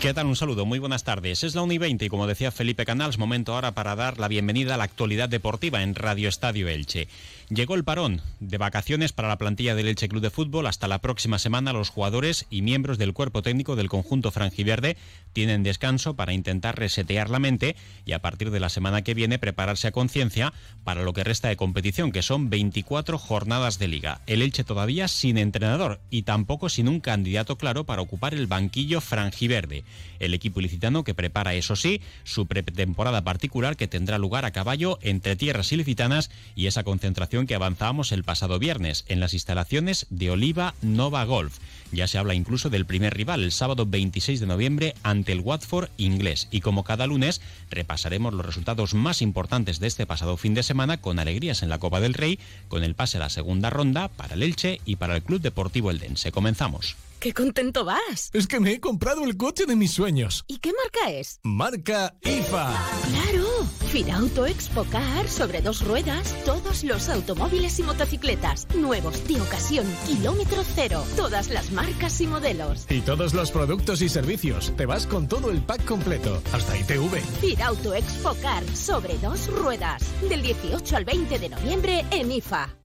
¿Qué tal? Un saludo, muy buenas tardes. Es la 1 y 20 y como decía Felipe Canals, momento ahora para dar la bienvenida a la actualidad deportiva en Radio Estadio Elche. Llegó el parón de vacaciones para la plantilla del Elche Club de Fútbol. Hasta la próxima semana los jugadores y miembros del cuerpo técnico del conjunto franjiverde tienen descanso para intentar resetear la mente y a partir de la semana que viene prepararse a conciencia para lo que resta de competición, que son 24 jornadas de liga. El Elche todavía sin entrenador y tampoco sin un candidato claro para ocupar el banquillo franjiverde. El equipo ilicitano que prepara, eso sí, su pretemporada particular que tendrá lugar a caballo entre tierras ilicitanas y esa concentración que avanzábamos el pasado viernes en las instalaciones de Oliva Nova Golf. Ya se habla incluso del primer rival el sábado 26 de noviembre ante el Watford inglés y como cada lunes repasaremos los resultados más importantes de este pasado fin de semana con alegrías en la Copa del Rey, con el pase a la segunda ronda para el Elche y para el Club Deportivo Eldense. Comenzamos. ¡Qué contento vas! Es que me he comprado el coche de mis sueños. ¿Y qué marca es? Marca IFA. ¡Claro! Firauto Expocar sobre dos ruedas, todos los automóviles y motocicletas, nuevos de ocasión, kilómetro cero, todas las marcas y modelos. Y todos los productos y servicios. Te vas con todo el pack completo, hasta ITV. Firauto Expocar sobre dos ruedas, del 18 al 20 de noviembre en IFA.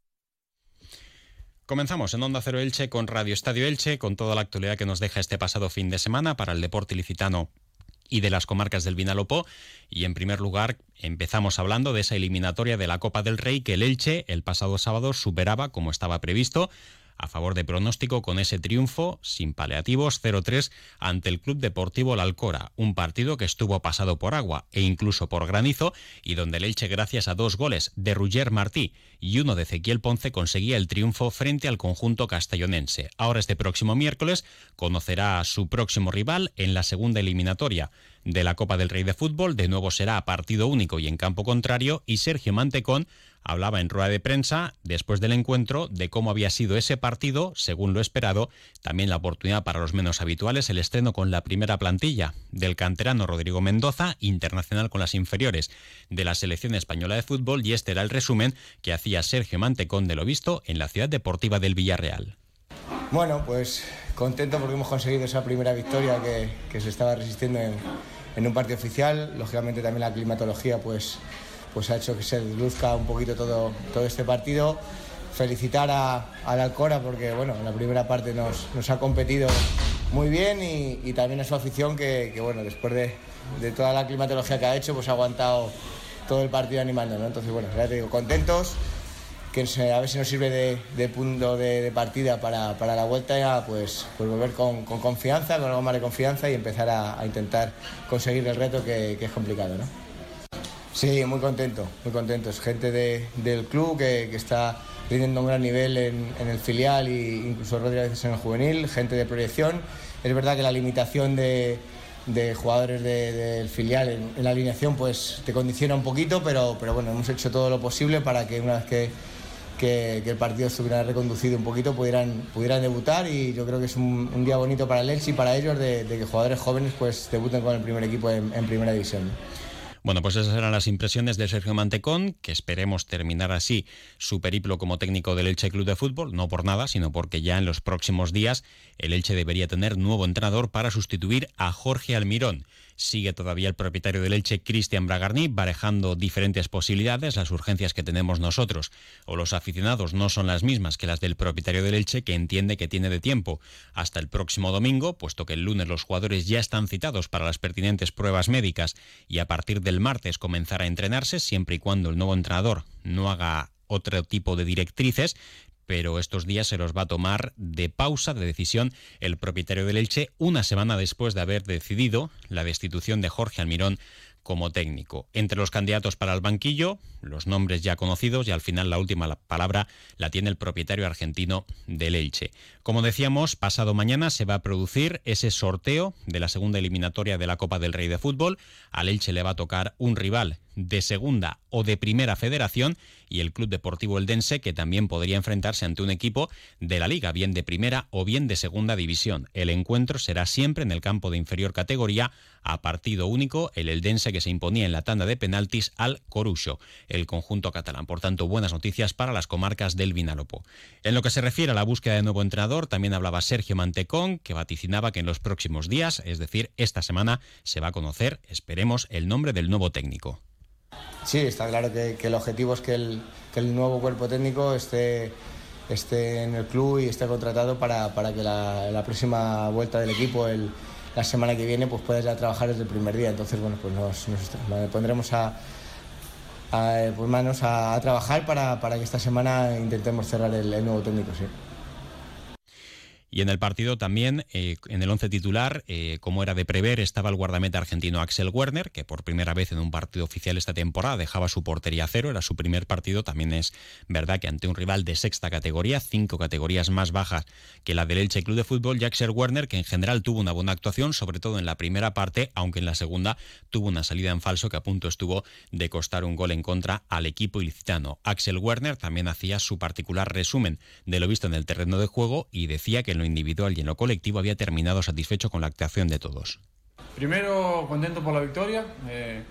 Comenzamos en Onda Cero Elche con Radio Estadio Elche, con toda la actualidad que nos deja este pasado fin de semana para el deporte ilicitano y de las comarcas del Vinalopó. Y en primer lugar, empezamos hablando de esa eliminatoria de la Copa del Rey que el Elche el pasado sábado superaba como estaba previsto a favor de pronóstico con ese triunfo sin paliativos 0-3 ante el Club Deportivo La Alcora, un partido que estuvo pasado por agua e incluso por granizo y donde el Elche gracias a dos goles de Rugger Martí y uno de Ezequiel Ponce conseguía el triunfo frente al conjunto castellonense. Ahora este próximo miércoles conocerá a su próximo rival en la segunda eliminatoria de la Copa del Rey de Fútbol, de nuevo será partido único y en campo contrario y Sergio Mantecón hablaba en rueda de prensa después del encuentro de cómo había sido ese partido, según lo esperado, también la oportunidad para los menos habituales, el estreno con la primera plantilla del canterano Rodrigo Mendoza, internacional con las inferiores de la selección española de fútbol, y este era el resumen que hacía Sergio Mantecón de lo visto en la ciudad deportiva del Villarreal. Bueno, pues contento porque hemos conseguido esa primera victoria que, se estaba resistiendo en, en un partido oficial, lógicamente también la climatología pues pues ha hecho que se luzca un poquito todo, todo este partido. Felicitar a, la Alcora porque bueno, en la primera parte nos, ha competido muy bien y, también a su afición que, bueno, después de, toda la climatología que ha hecho, pues ha aguantado todo el partido animando. Entonces, bueno, ya te digo, contentos, que a ver si nos sirve de, punto de, partida para, la vuelta ya, pues, pues volver con, confianza, con algo más de confianza y empezar a, intentar conseguir el reto que, que es complicado. ¿no? Sí, muy contento, muy contento. Es gente del club que, está teniendo un gran nivel en, el filial e incluso veces en el juvenil, gente de proyección. Es verdad que la limitación de, jugadores del filial en, la alineación pues te condiciona un poquito, pero, bueno, hemos hecho todo lo posible para que una vez que, el partido estuviera reconducido un poquito pudieran, debutar y yo creo que es un, día bonito para el Elche y para ellos de, que jugadores jóvenes pues debuten con el primer equipo en primera división. Bueno, pues esas eran las impresiones de Sergio Mantecón, que esperemos terminar así su periplo como técnico del Elche Club de Fútbol, no por nada, sino porque ya en los próximos días el Elche debería tener nuevo entrenador para sustituir a Jorge Almirón. Sigue todavía el propietario del Elche, Cristian Bragarni, barejando diferentes posibilidades, las urgencias que tenemos nosotros. O los aficionados no son las mismas que las del propietario del Elche, que entiende que tiene de tiempo. Hasta el próximo domingo, puesto que el lunes los jugadores ya están citados para las pertinentes pruebas médicas y a partir del martes comenzar a entrenarse, siempre y cuando el nuevo entrenador no haga otro tipo de directrices, pero estos días se los va a tomar de pausa de decisión el propietario del Elche una semana después de haber decidido la destitución de Jorge Almirón como técnico. Entre los candidatos para el banquillo, los nombres ya conocidos y al final la última palabra la tiene el propietario argentino del Elche. Como decíamos, pasado mañana se va a producir ese sorteo de la segunda eliminatoria de la Copa del Rey de Fútbol. Al Elche le va a tocar un rival de segunda o de primera federación y el Club Deportivo Eldense que también podría enfrentarse ante un equipo de la liga, bien de primera o bien de segunda división. El encuentro será siempre en el campo de inferior categoría a partido único el Eldense que se imponía en la tanda de penaltis al Corucho, el conjunto catalán. Por tanto, buenas noticias para las comarcas del Vinalopó. En lo que se refiere a la búsqueda de nuevo entrenador, también hablaba Sergio Mantecón, que vaticinaba que en los próximos días, es decir, esta semana, se va a conocer, esperemos, el nombre del nuevo técnico. Sí, está claro que, el objetivo es que el, nuevo cuerpo técnico esté, en el club y esté contratado para, que la, próxima vuelta del equipo, la semana que viene, pues pueda ya trabajar desde el primer día. Entonces, bueno, pues nos, pondremos a, pues manos a, trabajar para, que esta semana intentemos cerrar el, el nuevo técnico, sí. Y en el partido también, eh, en el once titular, eh, como era de prever, estaba el guardameta argentino Axel Werner, que por primera vez en un partido oficial esta temporada dejaba su portería a cero, era su primer partido. También es verdad que ante un rival de sexta categoría, cinco categorías más bajas que la del Elche Club de Fútbol, Axel Werner, que en general tuvo una buena actuación, sobre todo en la primera parte, aunque en la segunda tuvo una salida en falso que a punto estuvo de costar un gol en contra al equipo ilicitano. Axel Werner también hacía su particular resumen de lo visto en el terreno de juego y decía que individual y en lo colectivo había terminado satisfecho con la actuación de todos. Primero, contento por la victoria, eh,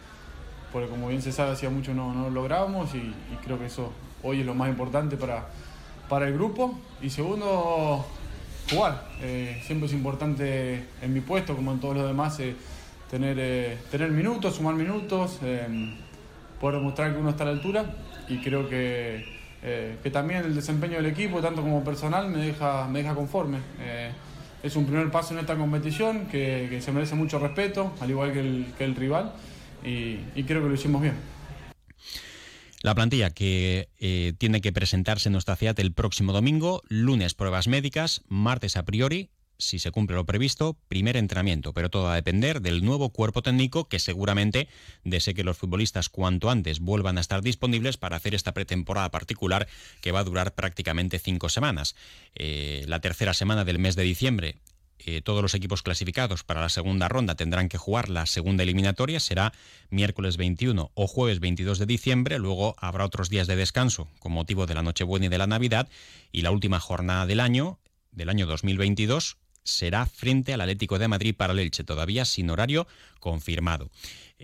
porque como bien se sabe, hacía mucho no, no lo lográbamos y, creo que eso hoy es lo más importante para, para el grupo. Y segundo, jugar. Eh, siempre es importante en mi puesto, como en todos los demás, eh, tener, tener minutos, sumar minutos, poder demostrar que uno está a la altura y creo que eh, que también el desempeño del equipo, tanto como personal, me deja, me deja conforme. Eh, es un primer paso en esta competición que, se merece mucho respeto, al igual que el, rival, y, creo que lo hicimos bien. La plantilla que eh, tiene que presentarse en nuestra ciudad el próximo domingo, lunes pruebas médicas, martes a priori, si se cumple lo previsto, primer entrenamiento, pero todo va a depender del nuevo cuerpo técnico que seguramente desee que los futbolistas cuanto antes vuelvan a estar disponibles para hacer esta pretemporada particular que va a durar prácticamente cinco semanas. Eh, la tercera semana del mes de diciembre eh, todos los equipos clasificados para la segunda ronda tendrán que jugar la segunda eliminatoria, será miércoles 21 o jueves 22 de diciembre, luego habrá otros días de descanso con motivo de la Nochebuena y de la Navidad. Y la última jornada del año, del año 2022, será frente al Atlético de Madrid para el Elche, todavía sin horario confirmado.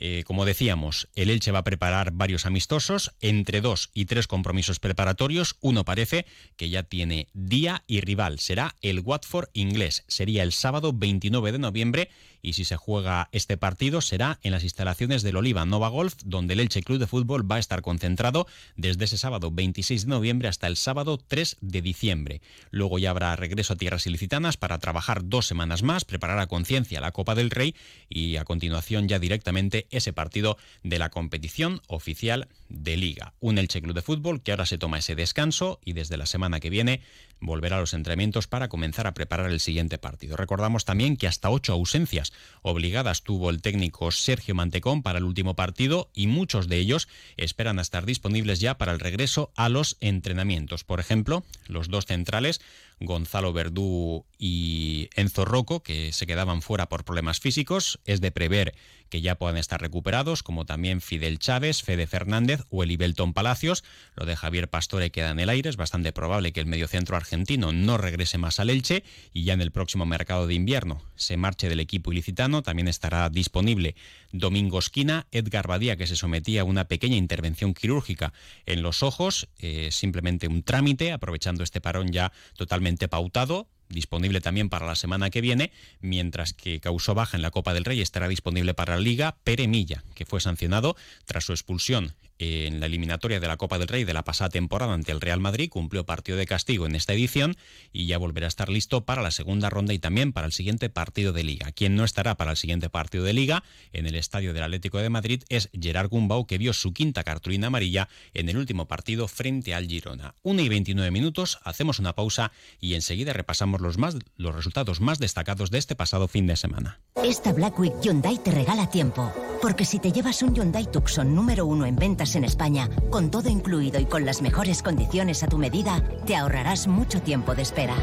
Eh, como decíamos, el Elche va a preparar varios amistosos, entre dos y tres compromisos preparatorios. Uno parece que ya tiene día y rival. Será el Watford inglés. Sería el sábado 29 de noviembre y si se juega este partido será en las instalaciones del Oliva Nova Golf, donde el Elche Club de Fútbol va a estar concentrado desde ese sábado 26 de noviembre hasta el sábado 3 de diciembre. Luego ya habrá regreso a tierras ilicitanas para trabajar dos semanas más, preparar a conciencia la Copa del Rey y a continuación ya directamente ese partido de la competición oficial de Liga. Un Elche Club de Fútbol que ahora se toma ese descanso y desde la semana que viene volverá a los entrenamientos para comenzar a preparar el siguiente partido. Recordamos también que hasta ocho ausencias obligadas tuvo el técnico Sergio Mantecón para el último partido y muchos de ellos esperan a estar disponibles ya para el regreso a los entrenamientos. Por ejemplo, los dos centrales Gonzalo Verdú y Enzo Rocco, que se quedaban fuera por problemas físicos. Es de prever que ya puedan estar recuperados, como también Fidel Chávez, Fede Fernández o Elibelton Palacios. Lo de Javier Pastore queda en el aire. Es bastante probable que el mediocentro argentino no regrese más al Elche y ya en el próximo mercado de invierno se marche del equipo ilicitano. También estará disponible Domingo Esquina, Edgar Badía, que se sometía a una pequeña intervención quirúrgica en los ojos, eh, simplemente un trámite, aprovechando este parón ya totalmente pautado disponible también para la semana que viene, mientras que causó baja en la Copa del Rey estará disponible para la Liga Pere Milla, que fue sancionado tras su expulsión en la eliminatoria de la Copa del Rey de la pasada temporada ante el Real Madrid, cumplió partido de castigo en esta edición y ya volverá a estar listo para la segunda ronda y también para el siguiente partido de liga. Quien no estará para el siguiente partido de liga en el estadio del Atlético de Madrid es Gerard Gumbau, que vio su quinta cartulina amarilla en el último partido frente al Girona. 1 y 29 minutos, hacemos una pausa y enseguida repasamos los, más, los resultados más destacados de este pasado fin de semana. Esta Black Week Hyundai te regala tiempo, porque si te llevas un Hyundai Tucson número uno en ventas en España, con todo incluido y con las mejores condiciones a tu medida, te ahorrarás mucho tiempo de espera.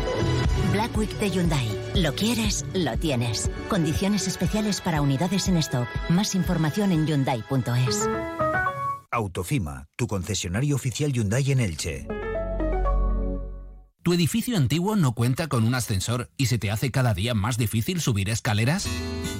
Black Week de Hyundai. Lo quieres, lo tienes. Condiciones especiales para unidades en stock. Más información en hyundai.es. Autofima, tu concesionario oficial Hyundai en Elche. ¿Tu edificio antiguo no cuenta con un ascensor y se te hace cada día más difícil subir escaleras?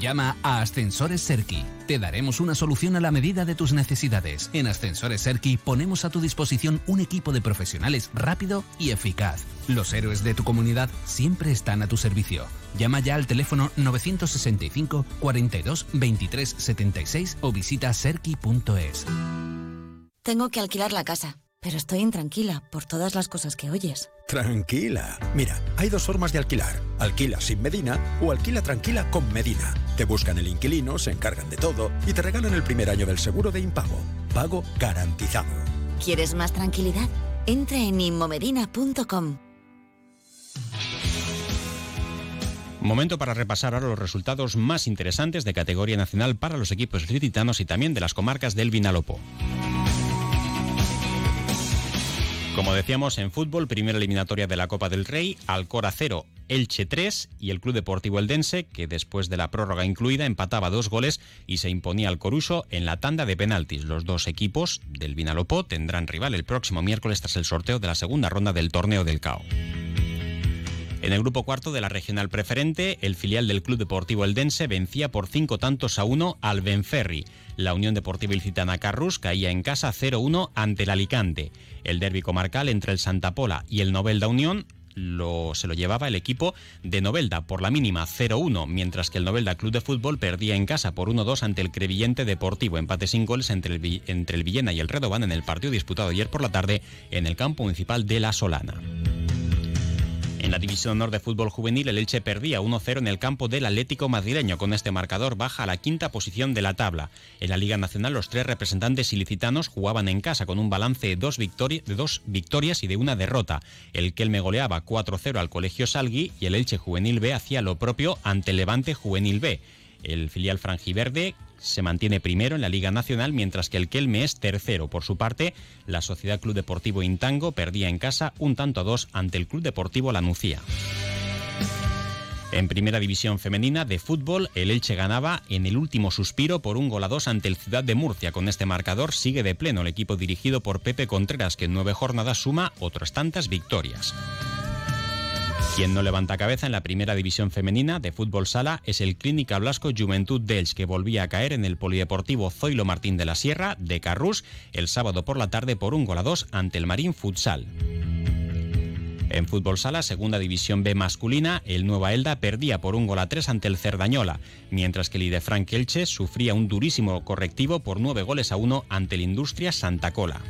Llama a Ascensores Serki. Te daremos una solución a la medida de tus necesidades. En Ascensores Serki ponemos a tu disposición un equipo de profesionales rápido y eficaz. Los héroes de tu comunidad siempre están a tu servicio. Llama ya al teléfono 965 42 23 76 o visita serki.es. Tengo que alquilar la casa, pero estoy intranquila por todas las cosas que oyes. Tranquila. Mira, hay dos formas de alquilar. Alquila sin Medina o alquila tranquila con Medina. Te buscan el inquilino, se encargan de todo y te regalan el primer año del seguro de impago. Pago garantizado. ¿Quieres más tranquilidad? Entra en inmomedina.com. Momento para repasar ahora los resultados más interesantes de categoría nacional para los equipos licitanos y también de las comarcas del Vinalopó. Como decíamos, en fútbol, primera eliminatoria de la Copa del Rey, Alcora 0, Elche 3 y el Club Deportivo Eldense, que después de la prórroga incluida empataba dos goles y se imponía al Coruso en la tanda de penaltis. Los dos equipos del Vinalopó tendrán rival el próximo miércoles tras el sorteo de la segunda ronda del torneo del CAO. En el grupo cuarto de la regional preferente, el filial del Club Deportivo Eldense vencía por cinco tantos a uno al Benferri. La Unión Deportiva Ilicitana Carrus caía en casa 0-1 ante el Alicante. El derbi comarcal entre el Santa Pola y el Novelda Unión lo, se lo llevaba el equipo de Novelda por la mínima 0-1, mientras que el Novelda Club de Fútbol perdía en casa por 1-2 ante el Crevillente Deportivo. Empate sin goles entre el, entre el Villena y el Redoban en el partido disputado ayer por la tarde en el campo municipal de La Solana. En la División Honor de Fútbol Juvenil, el Elche perdía 1-0 en el campo del Atlético madrileño. Con este marcador baja a la quinta posición de la tabla. En la Liga Nacional, los tres representantes ilicitanos jugaban en casa con un balance de dos, victorias y de una derrota. El Kelme goleaba 4-0 al Colegio Salgui y el Elche Juvenil B hacía lo propio ante Levante Juvenil B. El filial franjiverde se mantiene primero en la Liga Nacional, mientras que el Kelme es tercero. Por su parte, la Sociedad Club Deportivo Intango perdía en casa un tanto a dos ante el Club Deportivo Lanucía. En primera división femenina de fútbol, el Elche ganaba en el último suspiro por un gol a dos ante el Ciudad de Murcia. Con este marcador sigue de pleno el equipo dirigido por Pepe Contreras, que en nueve jornadas suma otras tantas victorias. Quien no levanta cabeza en la primera división femenina de fútbol sala es el Clínica Blasco Juventud Delch, que volvía a caer en el Polideportivo Zoilo Martín de la Sierra de Carrús el sábado por la tarde por un gol a dos ante el Marín Futsal. En fútbol sala, segunda división B masculina, el Nueva Elda perdía por un gol a tres ante el Cerdañola, mientras que el Idefranc Elche sufría un durísimo correctivo por nueve goles a uno ante el Industria Santa Cola.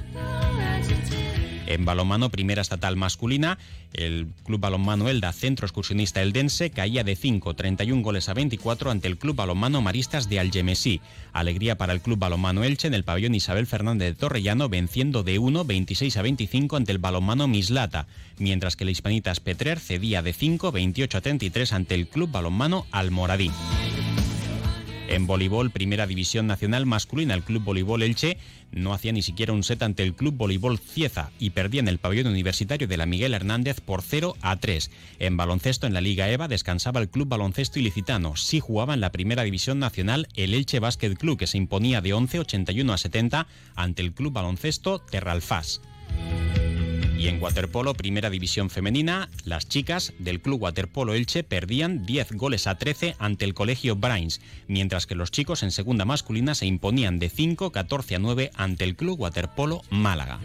En balonmano, primera estatal masculina, el Club Balonmano Elda, centro excursionista eldense, caía de 5, 31 goles a 24 ante el Club Balonmano Maristas de Algemesí. Alegría para el Club Balonmano Elche en el pabellón Isabel Fernández de Torrellano, venciendo de 1, 26 a 25 ante el Balonmano Mislata, mientras que el Hispanitas Petrer cedía de 5, 28 a 33 ante el Club Balonmano Almoradí. En voleibol, primera división nacional masculina, el Club Voleibol Elche no hacía ni siquiera un set ante el Club Voleibol Cieza y perdía en el pabellón universitario de la Miguel Hernández por 0 a 3. En baloncesto, en la Liga EVA, descansaba el Club Baloncesto Ilicitano. Sí jugaba en la primera división nacional el Elche Basket Club, que se imponía de 11, 81 a 70 ante el Club Baloncesto Terralfás. Y en waterpolo, primera división femenina, las chicas del Club Waterpolo Elche perdían 10 goles a 13 ante el Colegio Brains, mientras que los chicos en segunda masculina se imponían de 5, 14 a 9 ante el Club Waterpolo Málaga.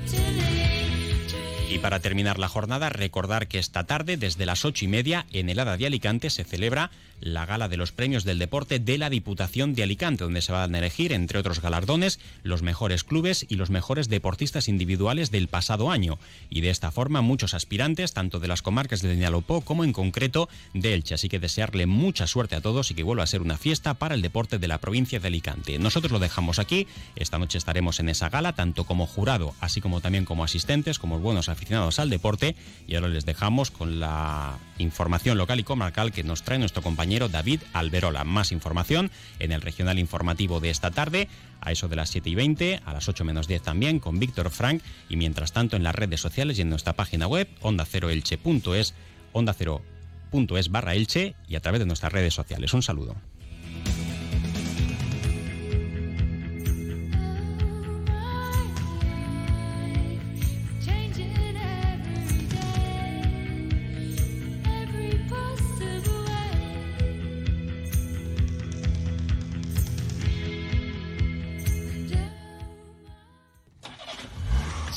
Y para terminar la jornada, recordar que esta tarde, desde las ocho y media, en el Hada de Alicante se celebra la gala de los premios del deporte de la Diputación de Alicante, donde se van a elegir, entre otros galardones, los mejores clubes y los mejores deportistas individuales del pasado año. Y de esta forma, muchos aspirantes, tanto de las comarcas de Nialopó como en concreto de Elche. Así que desearle mucha suerte a todos y que vuelva a ser una fiesta para el deporte de la provincia de Alicante. Nosotros lo dejamos aquí. Esta noche estaremos en esa gala, tanto como jurado, así como también como asistentes, como buenos aficionados al deporte. Y ahora les dejamos con la información local y comarcal que nos trae nuestro compañero David Alberola. Más información en el regional informativo de esta tarde, a eso de las 7 y 20, a las 8 menos 10 también, con Víctor Frank, y mientras tanto en las redes sociales y en nuestra página web, onda0elche.es, onda0.es barra elche y a través de nuestras redes sociales. Un saludo.